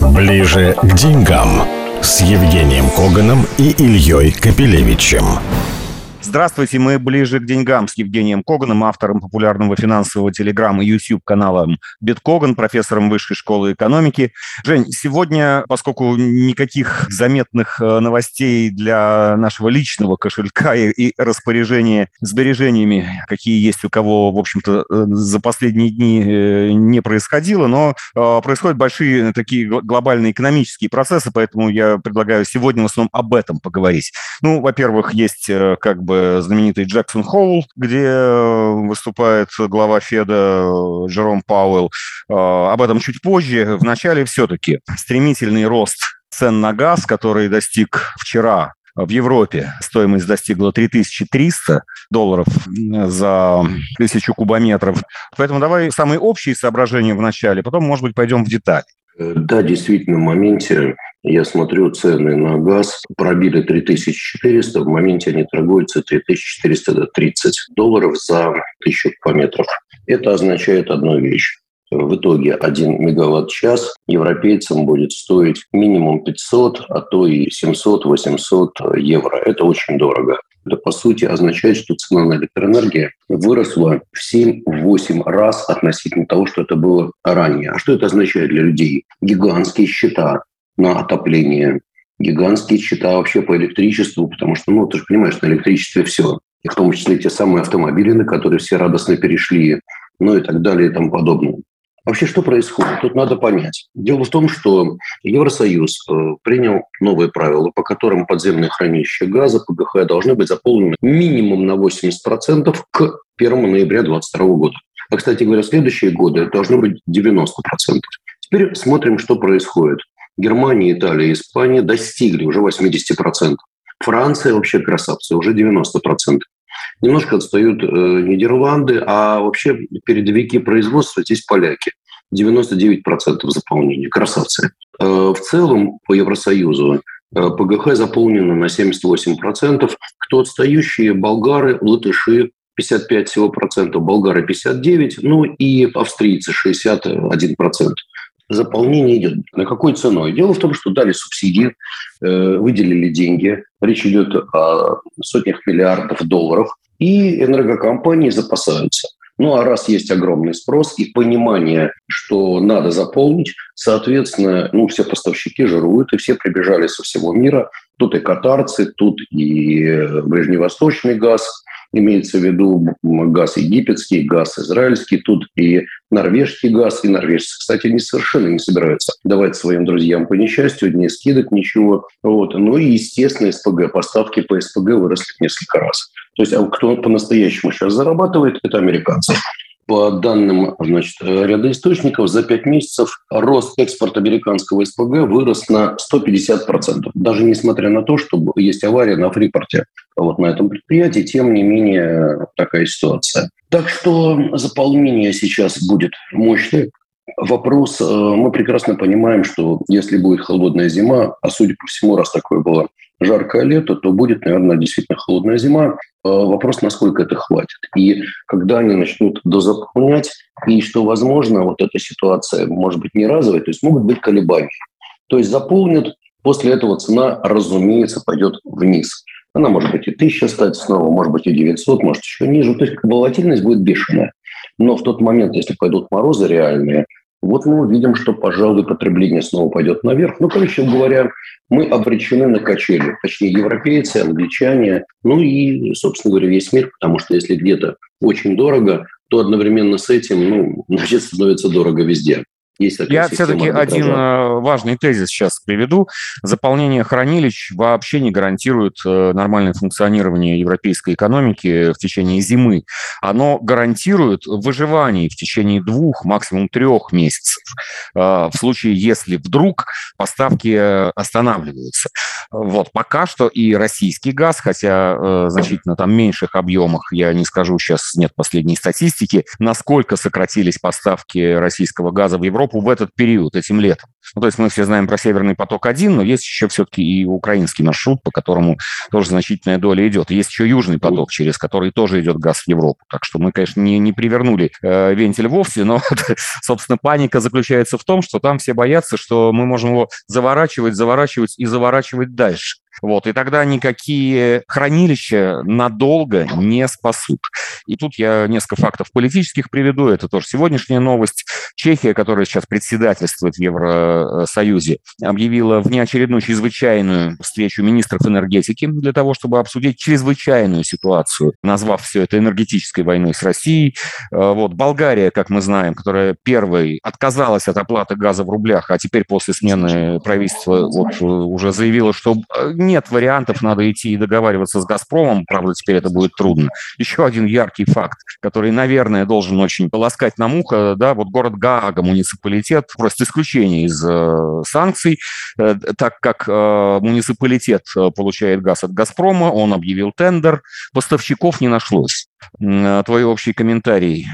Ближе к деньгам с Евгением Коганом и Ильей Капелевичем. Здравствуйте, мы ближе к деньгам с Евгением Коганом, автором популярного финансового телеграмма и YouTube-канала Биткоган, профессором Высшей школы экономики. Жень, сегодня, поскольку никаких заметных э, новостей для нашего личного кошелька и, и распоряжения сбережениями, какие есть у кого, в общем-то, э, за последние дни э, не происходило, но происходят большие такие глобальные экономические процессы, поэтому я предлагаю сегодня в основном об этом поговорить. Ну, во-первых, есть как бы знаменитый Джексон Холл, где э, выступает глава Феда э, Джером Пауэлл. Э, об этом чуть позже. Вначале все-таки стремительный рост цен на газ, который достиг вчера в Европе стоимость достигла 3300 долларов за тысячу кубометров. Поэтому давай самые общие соображения в начале, потом, может быть, пойдем в детали. Да, действительно, в моменте я смотрю, цены на газ пробили 3400, в моменте они торгуются 3430 долларов за тысячу кубометров. Это означает одну вещь. В итоге 1 мегаватт-час европейцам будет стоить минимум 500, а то и 700-800 евро. Это очень дорого. Это, по сути, означает, что цена на электроэнергию выросла в 7-8 раз относительно того, что это было ранее. А что это означает для людей? Гигантские счета на отопление, гигантские счета вообще по электричеству, потому что, ну, ты же понимаешь, на электричестве все. И в том числе те самые автомобили, на которые все радостно перешли, ну и так далее и тому подобное. Вообще, что происходит? Тут надо понять. Дело в том, что Евросоюз э, принял новые правила, по которым подземные хранилища газа, ПГХ, должны быть заполнены минимум на 80% к 1 ноября 2022 года. А, кстати говоря, следующие годы должно быть 90%. Теперь смотрим, что происходит. Германия, Италия, Испания достигли уже 80%. Франция вообще красавцы, уже 90%. Немножко отстают э, Нидерланды, а вообще передовики производства здесь поляки. 99% заполнения. Красавцы. Э, в целом по Евросоюзу э, ПГХ заполнено на 78%. Кто отстающие? Болгары, латыши, 55 всего процентов, болгары 59, ну и австрийцы 61 процент. Заполнение идет. На какой ценой? Дело в том, что дали субсидии, выделили деньги. Речь идет о сотнях миллиардов долларов и энергокомпании запасаются. Ну а раз есть огромный спрос и понимание, что надо заполнить, соответственно, ну, все поставщики жируют, и все прибежали со всего мира. Тут и катарцы, тут и ближневосточный газ, имеется в виду газ египетский, газ израильский, тут и норвежский газ, и норвежцы, кстати, они совершенно не собираются давать своим друзьям по несчастью, не скидок, ничего. Вот. Ну и, естественно, СПГ, поставки по СПГ выросли несколько раз. То есть а кто по-настоящему сейчас зарабатывает, это американцы. По данным значит, ряда источников, за 5 месяцев рост экспорта американского СПГ вырос на 150%. Даже несмотря на то, что есть авария на фрипорте вот на этом предприятии, тем не менее такая ситуация. Так что заполнение сейчас будет мощное. Вопрос, э, мы прекрасно понимаем, что если будет холодная зима, а судя по всему, раз такое было жаркое лето, то будет, наверное, действительно холодная зима. Э, вопрос, насколько это хватит. И когда они начнут дозаполнять, и что, возможно, вот эта ситуация может быть не разовой, то есть могут быть колебания. То есть заполнят, после этого цена, разумеется, пойдет вниз. Она может быть и 1000 стать снова, может быть и 900, может еще ниже. То есть волатильность будет бешеная. Но в тот момент, если пойдут морозы реальные, вот мы увидим, что, пожалуй, потребление снова пойдет наверх. Ну, короче говоря, мы обречены на качели. Точнее, европейцы, англичане, ну и, собственно говоря, весь мир. Потому что если где-то очень дорого, то одновременно с этим, ну, значит, становится дорого везде. Есть Я все-таки один э, важный тезис сейчас приведу. Заполнение хранилищ вообще не гарантирует э, нормальное функционирование европейской экономики в течение зимы. Оно гарантирует выживание в течение двух, максимум трех месяцев. Э, в случае, если вдруг поставки останавливаются. Вот, пока что и российский газ, хотя значительно там меньших объемах, я не скажу сейчас, нет последней статистики, насколько сократились поставки российского газа в Европу, Европу в этот период, этим летом. Ну, то есть мы все знаем про Северный поток-1, но есть еще все-таки и украинский маршрут, по которому тоже значительная доля идет. есть еще Южный поток, через который тоже идет газ в Европу. Так что мы, конечно, не, не привернули э, вентиль вовсе, но, собственно, паника заключается в том, что там все боятся, что мы можем его заворачивать, заворачивать и заворачивать дальше. Вот, и тогда никакие хранилища надолго не спасут. И тут я несколько фактов политических приведу. Это тоже сегодняшняя новость. Чехия, которая сейчас председательствует в Евросоюзе, объявила внеочередную чрезвычайную встречу министров энергетики для того, чтобы обсудить чрезвычайную ситуацию, назвав все это энергетической войной с Россией. Э, вот Болгария, как мы знаем, которая первой отказалась от оплаты газа в рублях, а теперь после смены правительства вот э, уже заявила, что э, нет вариантов, надо идти и договариваться с «Газпромом», правда, теперь это будет трудно. Еще один яркий факт, который, наверное, должен очень полоскать на муха, да, вот город Гаага, муниципалитет, просто исключение из э, санкций, э, так как э, муниципалитет э, получает газ от «Газпрома», он объявил тендер, поставщиков не нашлось. Э, твой общий комментарий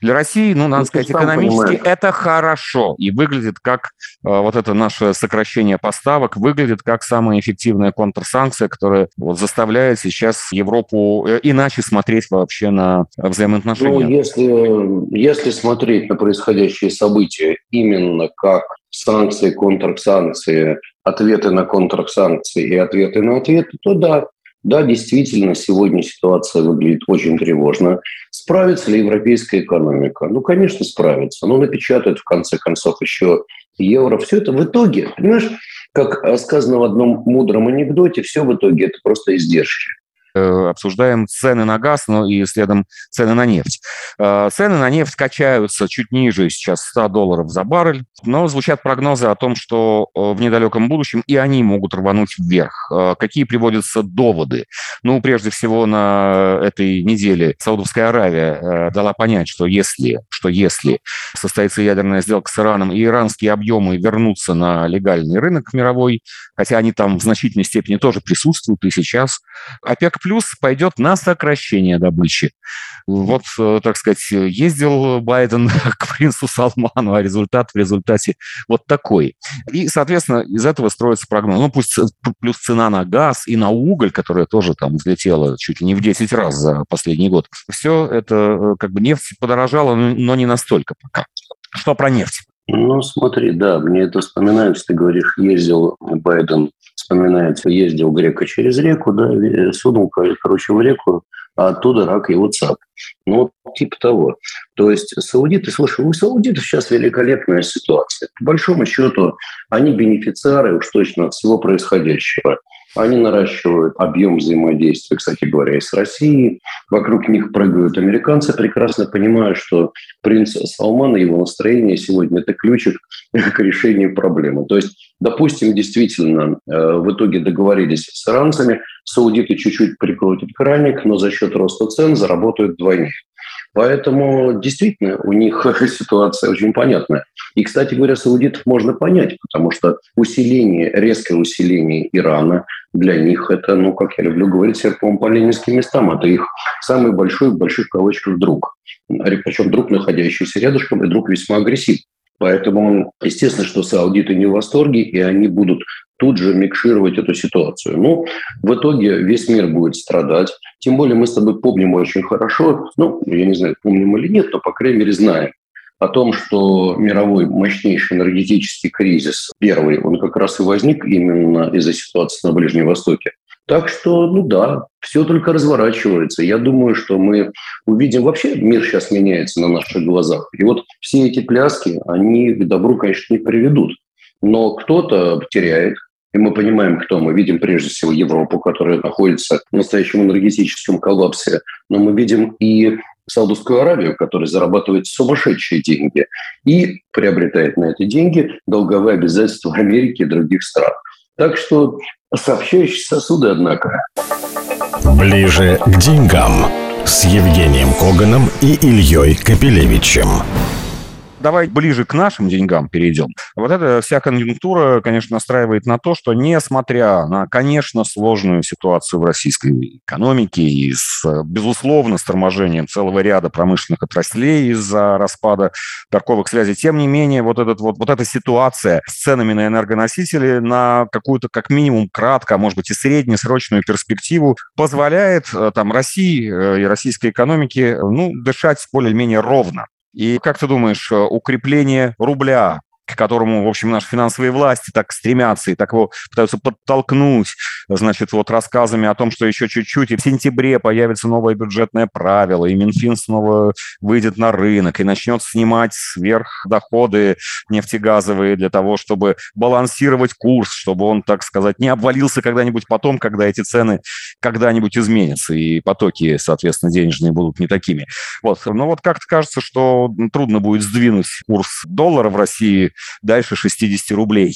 для России, ну, надо ну, сказать, экономически понимаешь. это хорошо. И выглядит как э, вот это наше сокращение поставок, выглядит как самая эффективная контрсанкция, которая вот, заставляет сейчас Европу э, иначе смотреть вообще на взаимоотношения. Ну, если, если смотреть на происходящие события именно как санкции, контрсанкции, ответы на контрсанкции и ответы на ответы, то да, да, действительно, сегодня ситуация выглядит очень тревожно. Справится ли европейская экономика? Ну, конечно, справится. Но напечатают, в конце концов, еще евро. Все это в итоге, понимаешь, как сказано в одном мудром анекдоте, все в итоге это просто издержки. Э, обсуждаем цены на газ, ну и следом цены на нефть. Э, цены на нефть качаются чуть ниже сейчас 100 долларов за баррель, но звучат прогнозы о том, что э, в недалеком будущем и они могут рвануть вверх. Какие приводятся доводы? Ну, прежде всего, на этой неделе Саудовская Аравия дала понять, что если, что если состоится ядерная сделка с Ираном, и иранские объемы вернутся на легальный рынок мировой, хотя они там в значительной степени тоже присутствуют и сейчас, ОПЕК плюс пойдет на сокращение добычи. Вот, э, так сказать, ездил Байден к принцу Салману, а результат в результате вот такой. И, соответственно, из этого строится прогноз. Ну, пусть плюс цена на газ и на уголь, которая тоже там взлетела чуть ли не в 10 раз за последний год. Все это, э, как бы, нефть подорожала, но не настолько пока. Что про нефть? Ну, смотри, да, мне это вспоминается, ты говоришь, ездил Байден, вспоминается, ездил грека через реку, да, сунул, короче, в реку, а оттуда рак его цап. Ну, типа того. То есть саудиты, слушай, у саудитов сейчас великолепная ситуация. По большому счету, они бенефициары уж точно от всего происходящего. Они наращивают объем взаимодействия, кстати говоря, и с Россией. Вокруг них прыгают американцы, прекрасно понимая, что принц Салман и его настроение сегодня – это ключик к решению проблемы. То есть, допустим, действительно, э, в итоге договорились с иранцами, саудиты чуть-чуть прикрутят краник, но за счет роста цен заработают двойне. Поэтому действительно у них ситуация очень понятная. И, кстати говоря, саудитов можно понять, потому что усиление, резкое усиление Ирана для них это, ну, как я люблю говорить, серпом по ленинским местам. Это их самый большой, в больших кавычках, друг. Причем друг, находящийся рядышком, и друг весьма агрессивный. Поэтому, естественно, что саудиты не в восторге, и они будут тут же микшировать эту ситуацию. Ну, в итоге весь мир будет страдать. Тем более мы с тобой помним очень хорошо, ну, я не знаю, помним или нет, но, по крайней мере, знаем о том, что мировой мощнейший энергетический кризис, первый, он как раз и возник именно из-за ситуации на Ближнем Востоке. Так что, ну да, все только разворачивается. Я думаю, что мы увидим... Вообще мир сейчас меняется на наших глазах. И вот все эти пляски, они к добру, конечно, не приведут. Но кто-то теряет, и мы понимаем, кто. Мы видим прежде всего Европу, которая находится в настоящем энергетическом коллапсе. Но мы видим и Саудовскую Аравию, которая зарабатывает сумасшедшие деньги и приобретает на эти деньги долговые обязательства Америки и других стран. Так что сообщающие сосуды, однако. Ближе к деньгам с Евгением Коганом и Ильей Капелевичем. Давай ближе к нашим деньгам перейдем. Вот эта вся конъюнктура, конечно, настраивает на то, что несмотря на, конечно, сложную ситуацию в российской экономике и с, безусловно, с торможением целого ряда промышленных отраслей из-за распада торговых связей, тем не менее, вот, этот, вот, вот эта ситуация с ценами на энергоносители на какую-то, как минимум, кратко, а может быть и среднесрочную перспективу позволяет э, там России э, и российской экономике ну, дышать более-менее ровно. И как ты думаешь, э, укрепление рубля к которому, в общем, наши финансовые власти так стремятся и так его пытаются подтолкнуть, значит, вот рассказами о том, что еще чуть-чуть, и в сентябре появится новое бюджетное правило, и Минфин снова выйдет на рынок и начнет снимать сверхдоходы нефтегазовые для того, чтобы балансировать курс, чтобы он, так сказать, не обвалился когда-нибудь потом, когда эти цены когда-нибудь изменятся, и потоки, соответственно, денежные будут не такими. Вот. Но вот как-то кажется, что трудно будет сдвинуть курс доллара в России дальше 60 рублей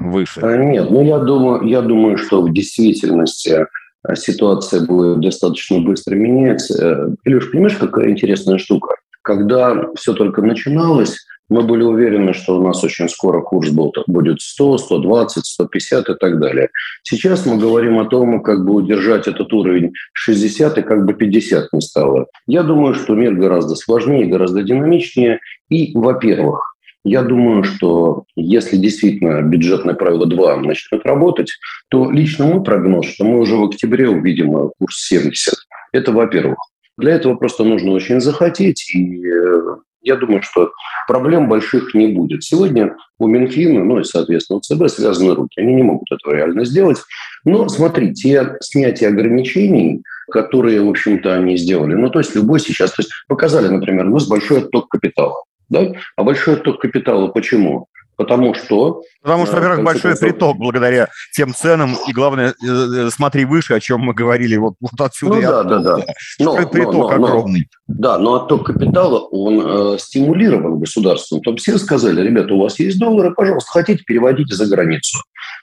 выше? А, нет, ну я думаю, я думаю, что в действительности а, ситуация будет достаточно быстро меняться. Илюш, понимаешь, какая интересная штука? Когда все только начиналось, мы были уверены, что у нас очень скоро курс будет 100, 120, 150 и так далее. Сейчас мы говорим о том, как бы удержать этот уровень 60 и как бы 50 не стало. Я думаю, что мир гораздо сложнее, гораздо динамичнее. И, во-первых, я думаю, что если действительно бюджетное правило 2 начнет работать, то лично мой прогноз, что мы уже в октябре увидим курс 70. Это во-первых. Для этого просто нужно очень захотеть, и э, я думаю, что проблем больших не будет. Сегодня у Минфина, ну и, соответственно, у ЦБ связаны руки. Они не могут этого реально сделать. Но смотри, те снятия ограничений, которые, в общем-то, они сделали, ну, то есть любой сейчас, то есть показали, например, у нас большой отток капитала. Да? А большой отток капитала почему? Потому что... Потому что, во-первых, большой концов... приток благодаря тем ценам, и главное, э, э, смотри выше, о чем мы говорили вот, вот отсюда. Ну да, да, да. Но, приток но, но, огромный. Да, но отток капитала, он э, стимулирован государством. Там все сказали, ребята, у вас есть доллары, пожалуйста, хотите, переводите за границу.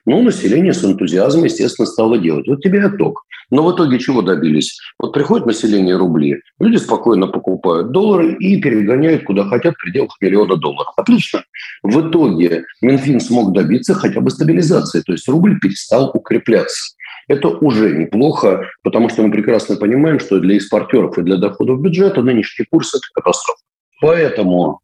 Ну, население с энтузиазмом, естественно, стало делать. Вот тебе отток. Но в итоге чего добились? Вот приходит население рубли, люди спокойно покупают доллары и перегоняют куда хотят в пределах миллиона долларов. Отлично. В итоге Минфин смог добиться хотя бы стабилизации, то есть рубль перестал укрепляться. Это уже неплохо, потому что мы прекрасно понимаем, что для экспортеров и для доходов бюджета нынешний курс – это катастрофа. Поэтому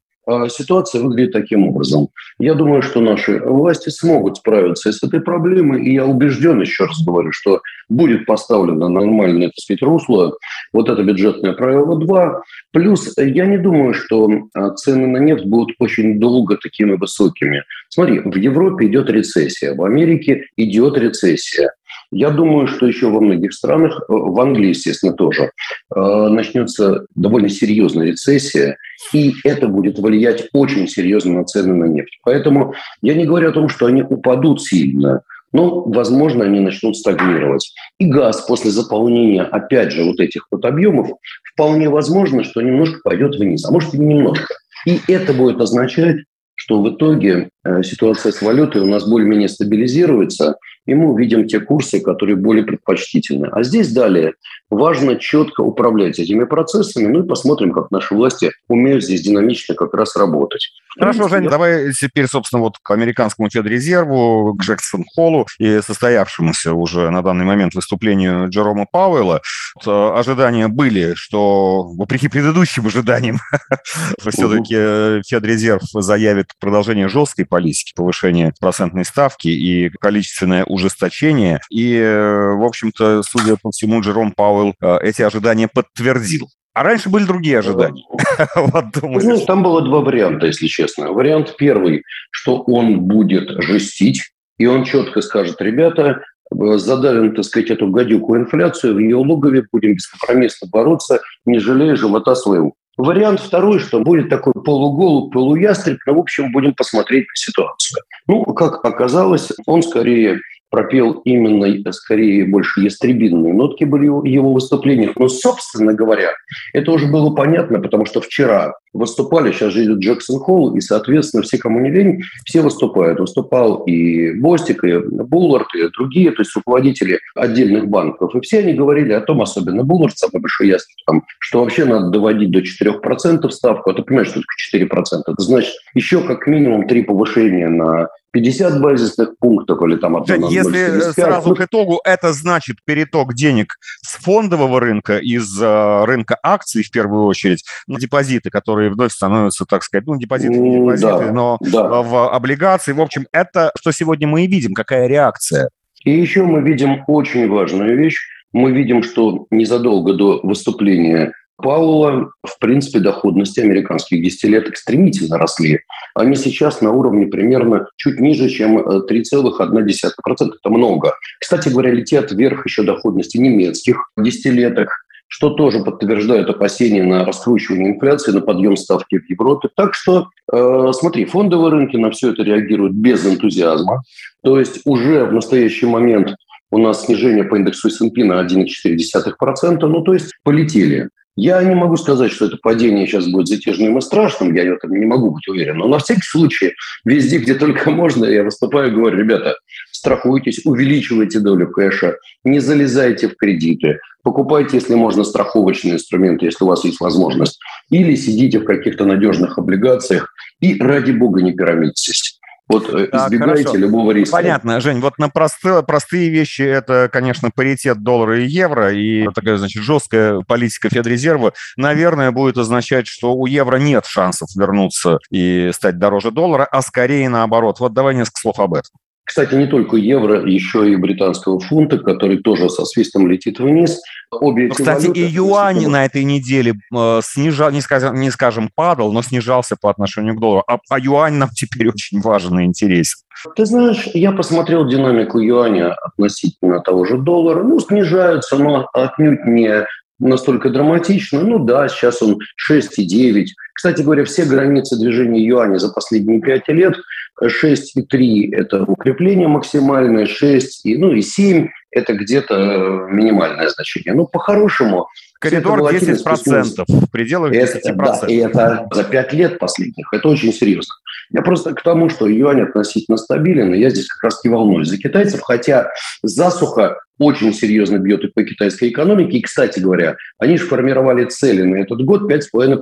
ситуация выглядит таким образом. Я думаю, что наши власти смогут справиться с этой проблемой, и я убежден, еще раз говорю, что будет поставлено нормальное, так сказать, русло, вот это бюджетное правило 2. Плюс я не думаю, что а, цены на нефть будут очень долго такими высокими. Смотри, в Европе идет рецессия, в Америке идет рецессия. Я думаю, что еще во многих странах, э, в Англии, естественно, тоже, э, начнется довольно серьезная рецессия, и это будет влиять очень серьезно на цены на нефть. Поэтому я не говорю о том, что они упадут сильно, но, возможно, они начнут стагнировать. И газ после заполнения, опять же, вот этих вот объемов, вполне возможно, что немножко пойдет вниз, а может и немножко. И это будет означать, что в итоге э, ситуация с валютой у нас более-менее стабилизируется, и мы увидим те курсы, которые более предпочтительны. А здесь далее важно четко управлять этими процессами, ну и посмотрим, как наши власти умеют здесь динамично как раз работать. Хорошо, Женя, давай теперь, собственно, вот к американскому Федрезерву, к Джексон Холлу и состоявшемуся уже на данный момент выступлению Джерома Пауэлла. Э, ожидания были, что, вопреки предыдущим ожиданиям, что все-таки Федрезерв заявит продолжение жесткой политики, повышение процентной ставки и количественное ужесточение. И, э, в общем-то, судя по всему, Джером Пауэлл э, эти ожидания подтвердил. А раньше были другие ожидания. вот, ну, там было два варианта, если честно. Вариант первый, что он будет жестить, и он четко скажет, ребята, задавим, так сказать, эту гадюку инфляцию, в ее логове будем бескомпромиссно бороться, не жалея живота своего. Вариант второй, что будет такой полуголуб, полуястреб, но, в общем, будем посмотреть на ситуацию. Ну, как оказалось, он скорее пропел именно, э, скорее, больше ястребинные нотки были в его выступлениях. Но, собственно говоря, это уже было понятно, потому что вчера выступали, сейчас же идет Джексон Холл, и, соответственно, все, кому не лень, все выступают. Выступал и Бостик, и Буллард, и другие, то есть руководители отдельных банков. И все они говорили о том, особенно Буллард, самый большой ясный, что вообще надо доводить до 4% ставку. А ты понимаешь, что такое 4%? Это значит еще как минимум три повышения на 50 базисных пунктов или там... Одно, Если сразу к итогу, это значит переток денег с фондового рынка, из э, рынка акций в первую очередь, на депозиты, которые вновь становятся, так сказать, ну, депозиты, не депозиты, да, но да. в облигации. В общем, это, что сегодня мы и видим, какая реакция. И еще мы видим очень важную вещь. Мы видим, что незадолго до выступления Пауэлла, в принципе, доходности американских десятилеток стремительно росли. Они сейчас на уровне примерно чуть ниже, чем 3,1%. Э, Это много. Кстати говоря, летят вверх еще доходности немецких десятилеток что тоже подтверждает опасения на раскручивание инфляции, на подъем ставки в Европе. Так что, э, смотри, фондовые рынки на все это реагируют без энтузиазма. То есть уже в настоящий момент у нас снижение по индексу S&P на 1,4%, ну то есть полетели. Я не могу сказать, что это падение сейчас будет затяжным и страшным, я в этом не могу быть уверен. Но на всякий случай, везде, где только можно, я выступаю и говорю, ребята, страхуйтесь, увеличивайте долю кэша, не залезайте в кредиты, покупайте, если можно, страховочные инструменты, если у вас есть возможность, или сидите в каких-то надежных облигациях и, ради бога, не пирамидитесь. Вот э, избегайте хорошо. любого риска. Понятно, Жень. Вот на простые, простые вещи это, конечно, паритет доллара и евро, и такая, значит, жесткая политика Федрезерва, наверное, будет означать, что у евро нет шансов вернуться и стать дороже доллара, а скорее наоборот. Вот давай несколько слов об этом. Кстати, не только евро, еще и британского фунта, который тоже со свистом летит вниз. Обе ну, Кстати, валюты, и юань на этой неделе э, снижал, не скажем, не скажем падал, но снижался по отношению к доллару. А, а юань нам теперь очень важен и интересен. Ты знаешь, я посмотрел динамику юаня относительно того же доллара. Ну, снижаются, но отнюдь не настолько драматично. Ну да, сейчас он 6,9. Кстати говоря, все границы движения юаня за последние 5 лет 6,3 – это укрепление максимальное, 6, и, ну и 7 – это где-то минимальное значение. Ну, по-хорошему, Коридор 10%, в пределах 10%. Это, да, и это за 5 лет последних. Это очень серьезно. Я просто к тому, что юань относительно стабилен, и я здесь как раз не волнуюсь за китайцев, хотя засуха очень серьезно бьет и по китайской экономике. И, кстати говоря, они же формировали цели на этот год 5,5%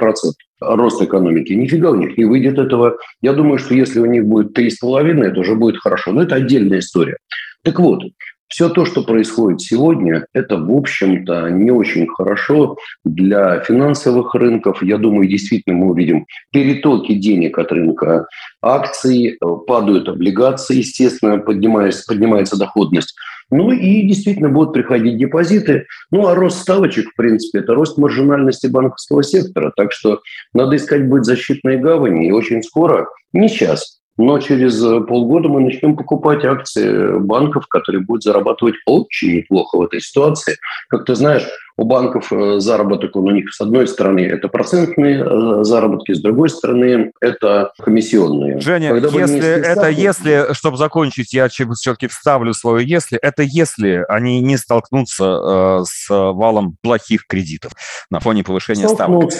рост экономики. Нифига у них не выйдет этого. Я думаю, что если у них будет 3,5%, это уже будет хорошо. Но это отдельная история. Так вот, все то, что происходит сегодня, это, в общем-то, не очень хорошо для финансовых рынков. Я думаю, действительно мы увидим перетоки денег от рынка акций, падают облигации, естественно, поднимается, поднимается доходность. Ну и действительно будут приходить депозиты. Ну а рост ставочек, в принципе, это рост маржинальности банковского сектора. Так что надо искать будет защитные гавани. И очень скоро, не сейчас, но через э, полгода мы начнем покупать акции банков, которые будут зарабатывать очень неплохо в этой ситуации. Как ты знаешь, у банков э, заработок у них с одной стороны это процентные э, заработки, с другой стороны это комиссионные. Женя, Когда если это ставки... если, чтобы закончить, я все-таки вставлю свое если, это если они не столкнутся э, с валом плохих кредитов на фоне повышения ставок.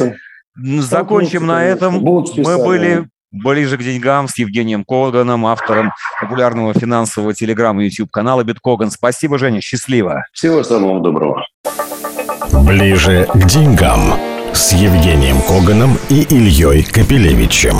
Закончим на этом. Мы были Ближе к деньгам с Евгением Коганом, автором популярного финансового телеграмма YouTube-канала «Биткоган». Спасибо, Женя, счастливо. Всего самого доброго. Ближе к деньгам с Евгением Коганом и Ильей Капелевичем.